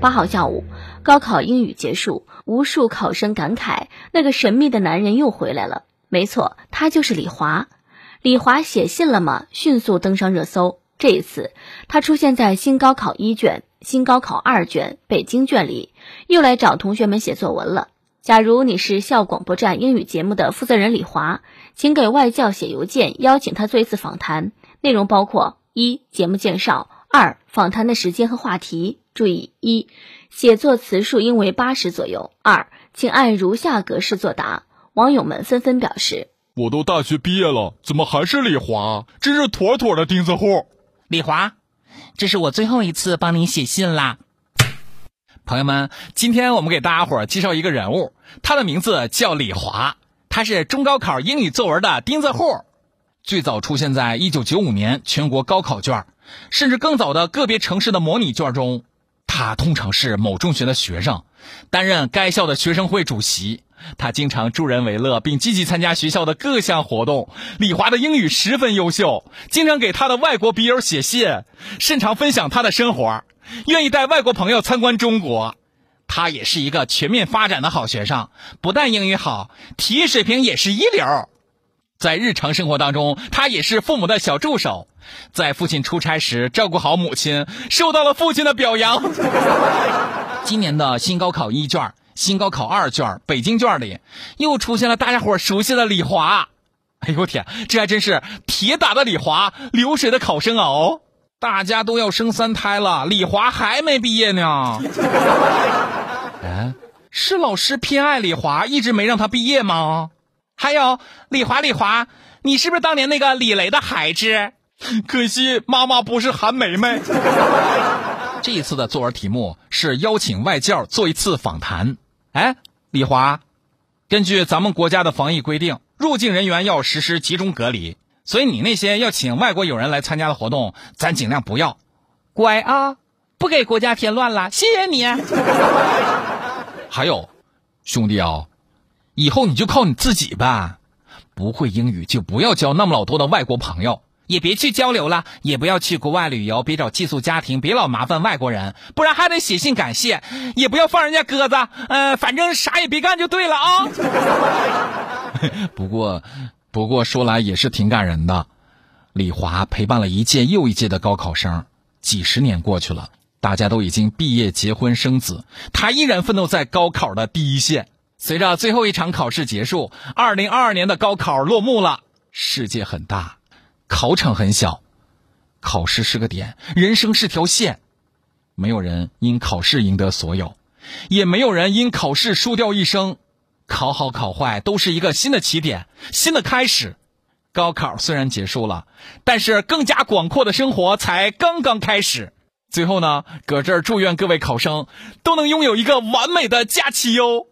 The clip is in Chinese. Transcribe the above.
八号下午，高考英语结束，无数考生感慨：那个神秘的男人又回来了。没错，他就是李华。李华写信了吗？迅速登上热搜。这一次，他出现在新高考一卷、新高考二卷北京卷里，又来找同学们写作文了。假如你是校广播站英语节目的负责人李华，请给外教写邮件，邀请他做一次访谈。内容包括：一、节目介绍；二、访谈的时间和话题。注意：一、写作词数应为八十左右；二、请按如下格式作答。网友们纷纷表示。我都大学毕业了，怎么还是李华？真是妥妥的钉子户。李华，这是我最后一次帮你写信啦。朋友们，今天我们给大家伙介绍一个人物，他的名字叫李华，他是中高考英语作文的钉子户，最早出现在一九九五年全国高考卷，甚至更早的个别城市的模拟卷中。他通常是某中学的学生，担任该校的学生会主席。他经常助人为乐，并积极参加学校的各项活动。李华的英语十分优秀，经常给他的外国笔友写信，擅长分享他的生活，愿意带外国朋友参观中国。他也是一个全面发展的好学生，不但英语好，体育水平也是一流。在日常生活当中，他也是父母的小助手，在父亲出差时照顾好母亲，受到了父亲的表扬。今年的新高考一卷。新高考二卷北京卷里又出现了大家伙熟悉的李华，哎呦我天，这还真是铁打的李华，流水的考生！哦，大家都要生三胎了，李华还没毕业呢。哎，是老师偏爱李华，一直没让他毕业吗？还有李华，李华，你是不是当年那个李雷的孩子？可惜妈妈不是韩梅梅。这一次的作文题目是邀请外教做一次访谈。哎，李华，根据咱们国家的防疫规定，入境人员要实施集中隔离，所以你那些要请外国友人来参加的活动，咱尽量不要。乖啊，不给国家添乱了，谢谢你。还有，兄弟啊，以后你就靠你自己吧，不会英语就不要交那么老多的外国朋友。也别去交流了，也不要去国外旅游，别找寄宿家庭，别老麻烦外国人，不然还得写信感谢，也不要放人家鸽子，呃，反正啥也别干就对了啊。不过，不过说来也是挺感人的，李华陪伴了一届又一届的高考生，几十年过去了，大家都已经毕业、结婚、生子，他依然奋斗在高考的第一线。随着最后一场考试结束，二零二二年的高考落幕了。世界很大。考场很小，考试是个点，人生是条线。没有人因考试赢得所有，也没有人因考试输掉一生。考好考坏都是一个新的起点，新的开始。高考虽然结束了，但是更加广阔的生活才刚刚开始。最后呢，搁这儿祝愿各位考生都能拥有一个完美的假期哟。